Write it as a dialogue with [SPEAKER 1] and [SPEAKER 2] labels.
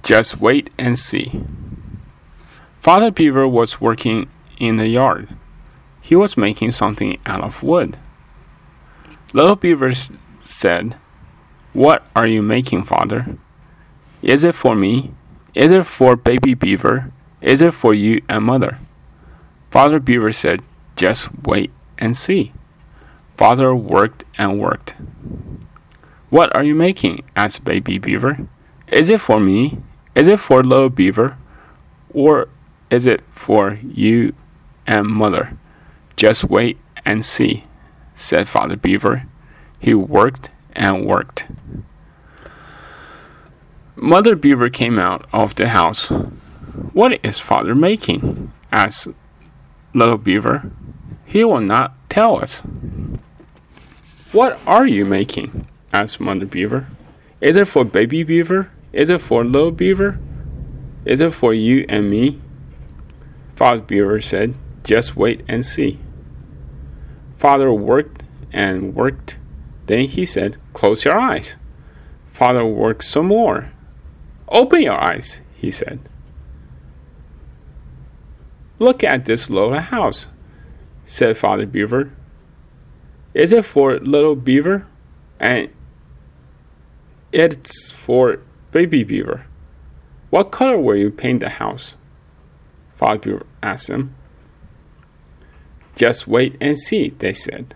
[SPEAKER 1] Just wait and see. Father Beaver was working in the yard. He was making something out of wood. Little Beaver said, What are you making, Father? Is it for me? Is it for baby beaver? Is it for you and mother? Father Beaver said, Just wait and see. Father worked and worked. What are you making? asked baby beaver. Is it for me? Is it for little beaver? Or is it for you and mother? Just wait and see, said Father Beaver. He worked and worked. Mother Beaver came out of the house. What is father making? asked Little Beaver. He will not tell us. What are you making? asked Mother Beaver. Is it for baby beaver? Is it for little beaver? Is it for you and me? Father Beaver said, Just wait and see. Father worked and worked. Then he said, Close your eyes. Father worked some more. Open your eyes, he said. Look at this little house, said Father Beaver. Is it for little beaver? And it's for baby beaver. What color will you paint the house? Father Beaver asked them. Just wait and see, they said.